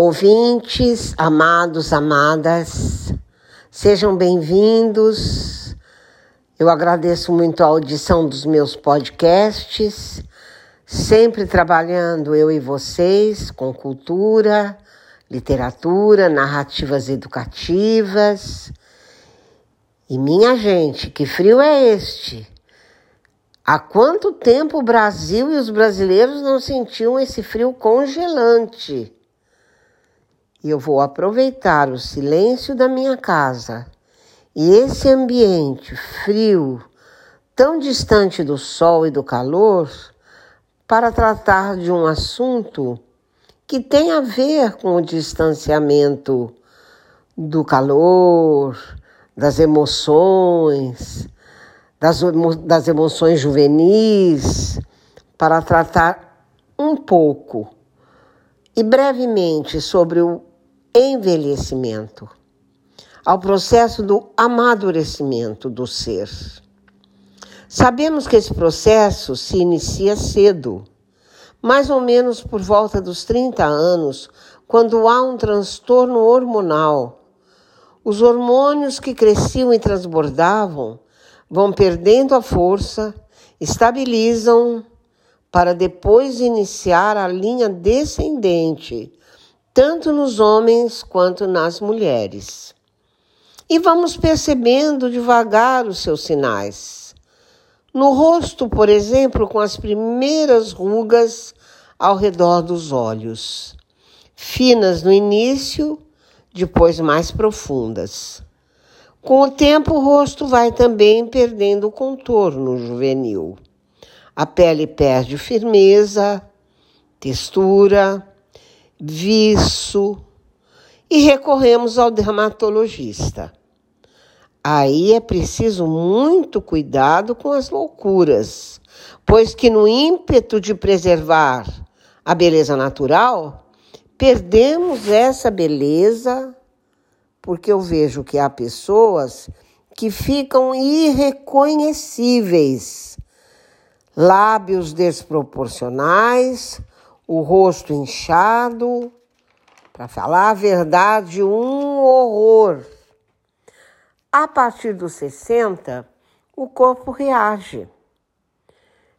Ouvintes, amados, amadas, sejam bem-vindos. Eu agradeço muito a audição dos meus podcasts, sempre trabalhando eu e vocês com cultura, literatura, narrativas educativas. E minha gente, que frio é este? Há quanto tempo o Brasil e os brasileiros não sentiam esse frio congelante? E eu vou aproveitar o silêncio da minha casa e esse ambiente frio, tão distante do sol e do calor, para tratar de um assunto que tem a ver com o distanciamento do calor, das emoções, das, das emoções juvenis, para tratar um pouco e brevemente sobre o envelhecimento, ao processo do amadurecimento do ser. Sabemos que esse processo se inicia cedo, mais ou menos por volta dos 30 anos, quando há um transtorno hormonal. Os hormônios que cresciam e transbordavam vão perdendo a força, estabilizam para depois iniciar a linha descendente tanto nos homens quanto nas mulheres. E vamos percebendo devagar os seus sinais. No rosto, por exemplo, com as primeiras rugas ao redor dos olhos, finas no início, depois mais profundas. Com o tempo, o rosto vai também perdendo o contorno juvenil. A pele perde firmeza, textura, viço e recorremos ao dermatologista. Aí é preciso muito cuidado com as loucuras, pois que no ímpeto de preservar a beleza natural, perdemos essa beleza porque eu vejo que há pessoas que ficam irreconhecíveis, lábios desproporcionais, o rosto inchado. Para falar a verdade, um horror. A partir dos 60, o corpo reage.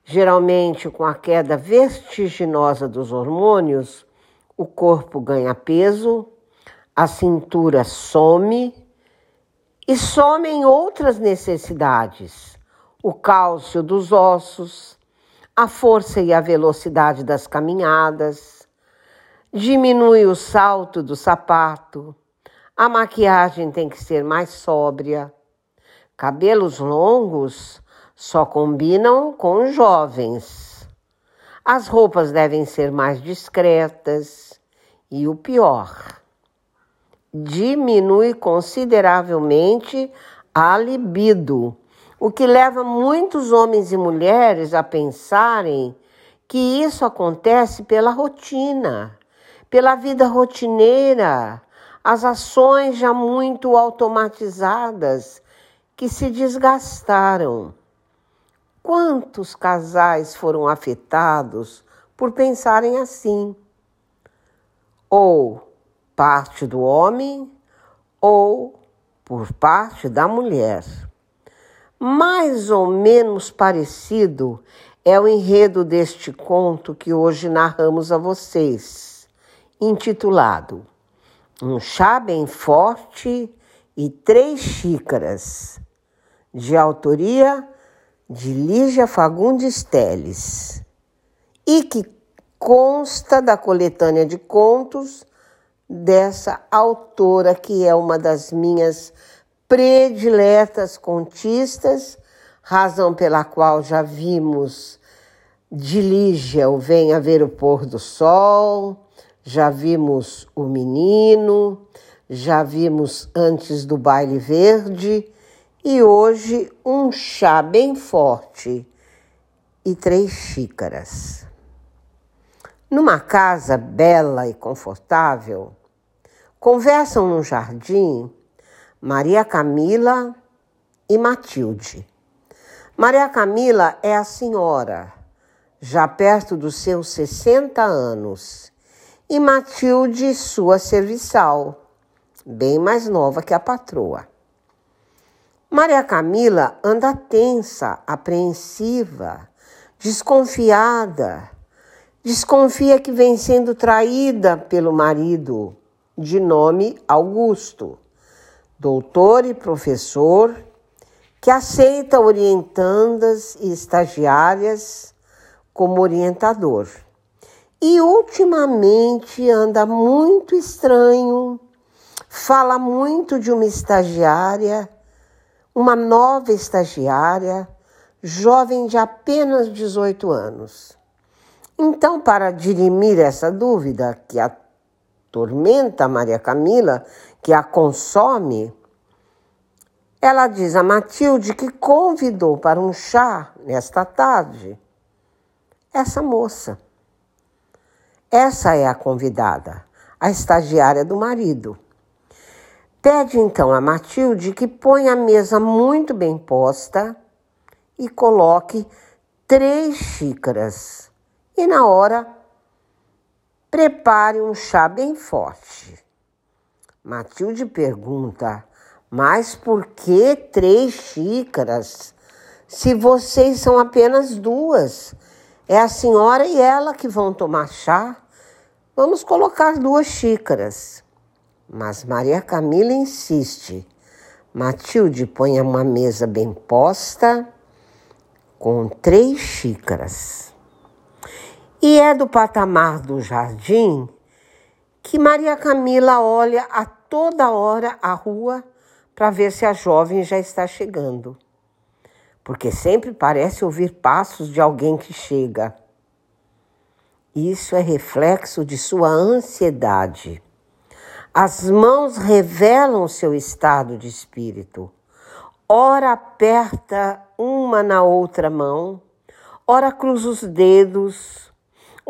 Geralmente, com a queda vertiginosa dos hormônios, o corpo ganha peso, a cintura some e somem outras necessidades: o cálcio dos ossos, a força e a velocidade das caminhadas, diminui o salto do sapato, a maquiagem tem que ser mais sóbria. Cabelos longos só combinam com jovens. As roupas devem ser mais discretas e o pior, diminui consideravelmente a libido o que leva muitos homens e mulheres a pensarem que isso acontece pela rotina, pela vida rotineira, as ações já muito automatizadas que se desgastaram. Quantos casais foram afetados por pensarem assim? Ou parte do homem, ou por parte da mulher. Mais ou menos parecido é o enredo deste conto que hoje narramos a vocês, intitulado Um Chá Bem Forte e Três Xícaras, de autoria de Lígia Fagundes Teles, e que consta da coletânea de contos dessa autora que é uma das minhas prediletas contistas, razão pela qual já vimos de Lígia o Venha Ver o Pôr do Sol, já vimos O Menino, já vimos Antes do Baile Verde e hoje um chá bem forte e três xícaras. Numa casa bela e confortável, conversam no jardim Maria Camila e Matilde. Maria Camila é a senhora, já perto dos seus 60 anos, e Matilde, sua serviçal, bem mais nova que a patroa. Maria Camila anda tensa, apreensiva, desconfiada. Desconfia que vem sendo traída pelo marido, de nome Augusto, doutor e professor, que aceita orientandas e estagiárias como orientador. E ultimamente anda muito estranho, fala muito de uma estagiária, uma nova estagiária, jovem de apenas 18 anos. Então, para dirimir essa dúvida que atormenta Maria Camila, que a consome, ela diz a Matilde que convidou para um chá nesta tarde essa moça. Essa é a convidada, a estagiária do marido. Pede então a Matilde que ponha a mesa muito bem posta e coloque três xícaras. E na hora, prepare um chá bem forte. Matilde pergunta: Mas por que três xícaras? Se vocês são apenas duas. É a senhora e ela que vão tomar chá. Vamos colocar duas xícaras. Mas Maria Camila insiste. Matilde põe uma mesa bem posta com três xícaras. E é do patamar do jardim que Maria Camila olha a toda hora a rua para ver se a jovem já está chegando porque sempre parece ouvir passos de alguém que chega. Isso é reflexo de sua ansiedade. As mãos revelam seu estado de espírito. Ora aperta uma na outra mão, ora cruza os dedos,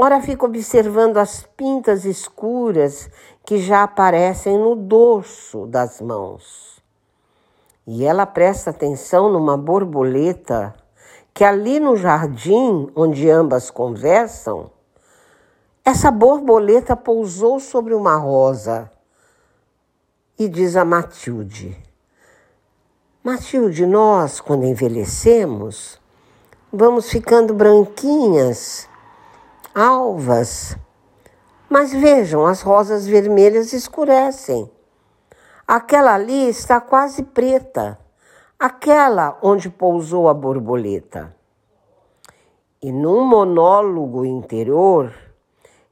ora fica observando as pintas escuras que já aparecem no dorso das mãos. E ela presta atenção numa borboleta que ali no jardim onde ambas conversam, essa borboleta pousou sobre uma rosa e diz a Matilde: Matilde, nós, quando envelhecemos, vamos ficando branquinhas, alvas. Mas vejam, as rosas vermelhas escurecem. Aquela ali está quase preta, aquela onde pousou a borboleta. E num monólogo interior,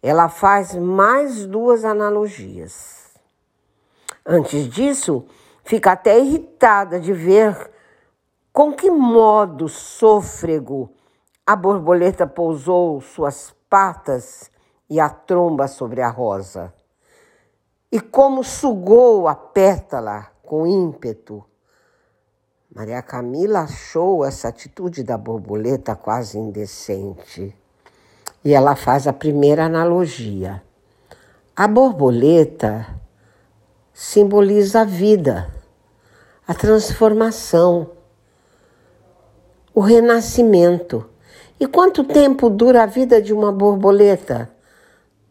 ela faz mais duas analogias. Antes disso, fica até irritada de ver com que modo sôfrego a borboleta pousou suas patas e a tromba sobre a rosa e como sugou a pétala com ímpeto. Maria Camila achou essa atitude da borboleta quase indecente. E ela faz a primeira analogia. A borboleta simboliza a vida, a transformação, o renascimento. E quanto tempo dura a vida de uma borboleta?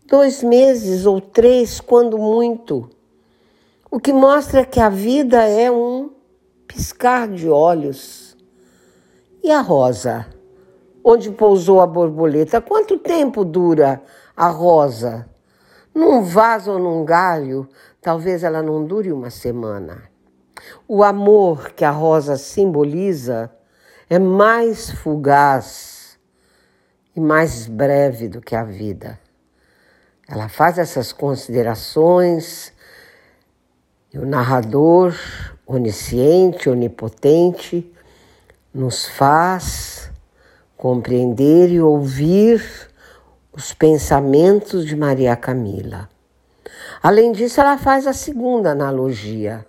dois meses ou três, quando muito. O que mostra que a vida é um piscar de olhos. E a rosa? Onde pousou a borboleta? Quanto tempo dura a rosa? Num vaso ou num galho, talvez ela não dure uma semana. O amor que a rosa simboliza é mais fugaz e mais breve do que a vida. Ela faz essas considerações e o narrador, onisciente, onipotente, nos faz compreender e ouvir os pensamentos de Maria Camila. Além disso, ela faz a segunda analogia.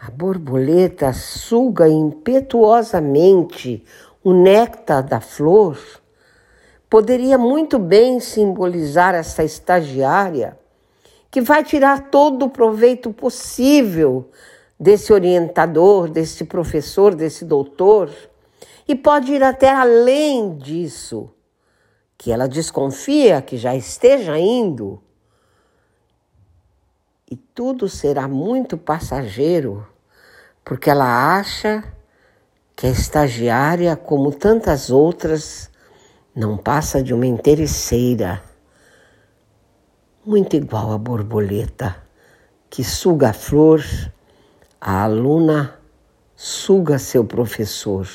A borboleta suga impetuosamente o néctar da flor poderia muito bem simbolizar essa estagiária que vai tirar todo o proveito possível desse orientador, desse professor, desse doutor, e pode ir até além disso, que ela desconfia que já esteja indo, e tudo será muito passageiro, porque ela acha que a estagiária, como tantas outras, não passa de uma interesseira, muito igual a borboleta que suga a flor, a aluna suga seu professor,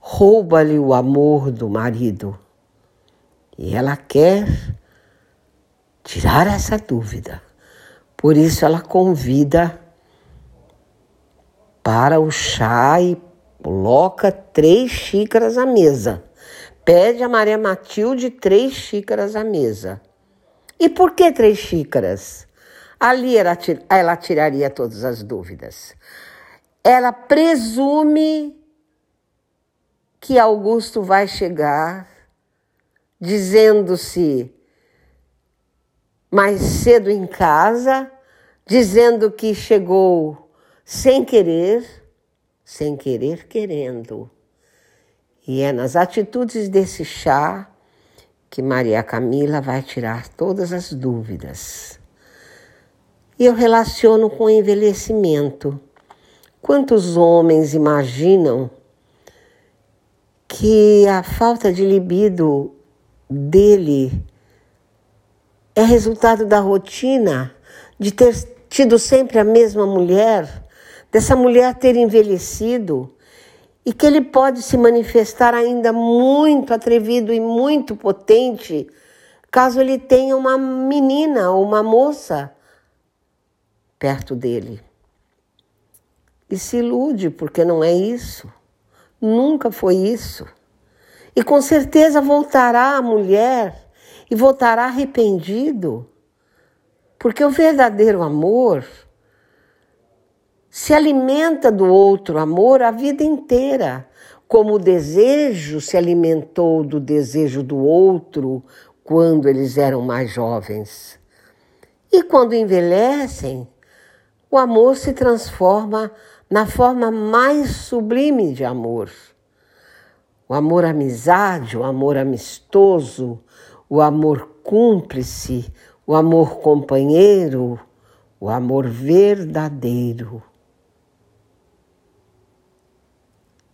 rouba-lhe o amor do marido e ela quer tirar essa dúvida. Por isso ela convida para o chá e coloca três xícaras à mesa. Pede a Maria Matilde três xícaras à mesa. E por que três xícaras? Ali ela, ela tiraria todas as dúvidas. Ela presume que Augusto vai chegar dizendo-se mais cedo em casa, dizendo que chegou sem querer, sem querer querendo. E é nas atitudes desse chá que Maria Camila vai tirar todas as dúvidas. E eu relaciono com o envelhecimento. Quantos homens imaginam que a falta de libido dele é resultado da rotina, de ter tido sempre a mesma mulher, dessa mulher ter envelhecido e que ele pode se manifestar ainda muito atrevido e muito potente caso ele tenha uma menina ou uma moça perto dele. E se ilude, porque não é isso. Nunca foi isso. E com certeza voltará a mulher e voltará arrependido, porque o verdadeiro amor se alimenta do outro amor a vida inteira, como o desejo se alimentou do desejo do outro quando eles eram mais jovens. E quando envelhecem, o amor se transforma na forma mais sublime de amor o amor amizade, o amor amistoso, o amor cúmplice, o amor companheiro, o amor verdadeiro.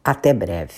Até breve.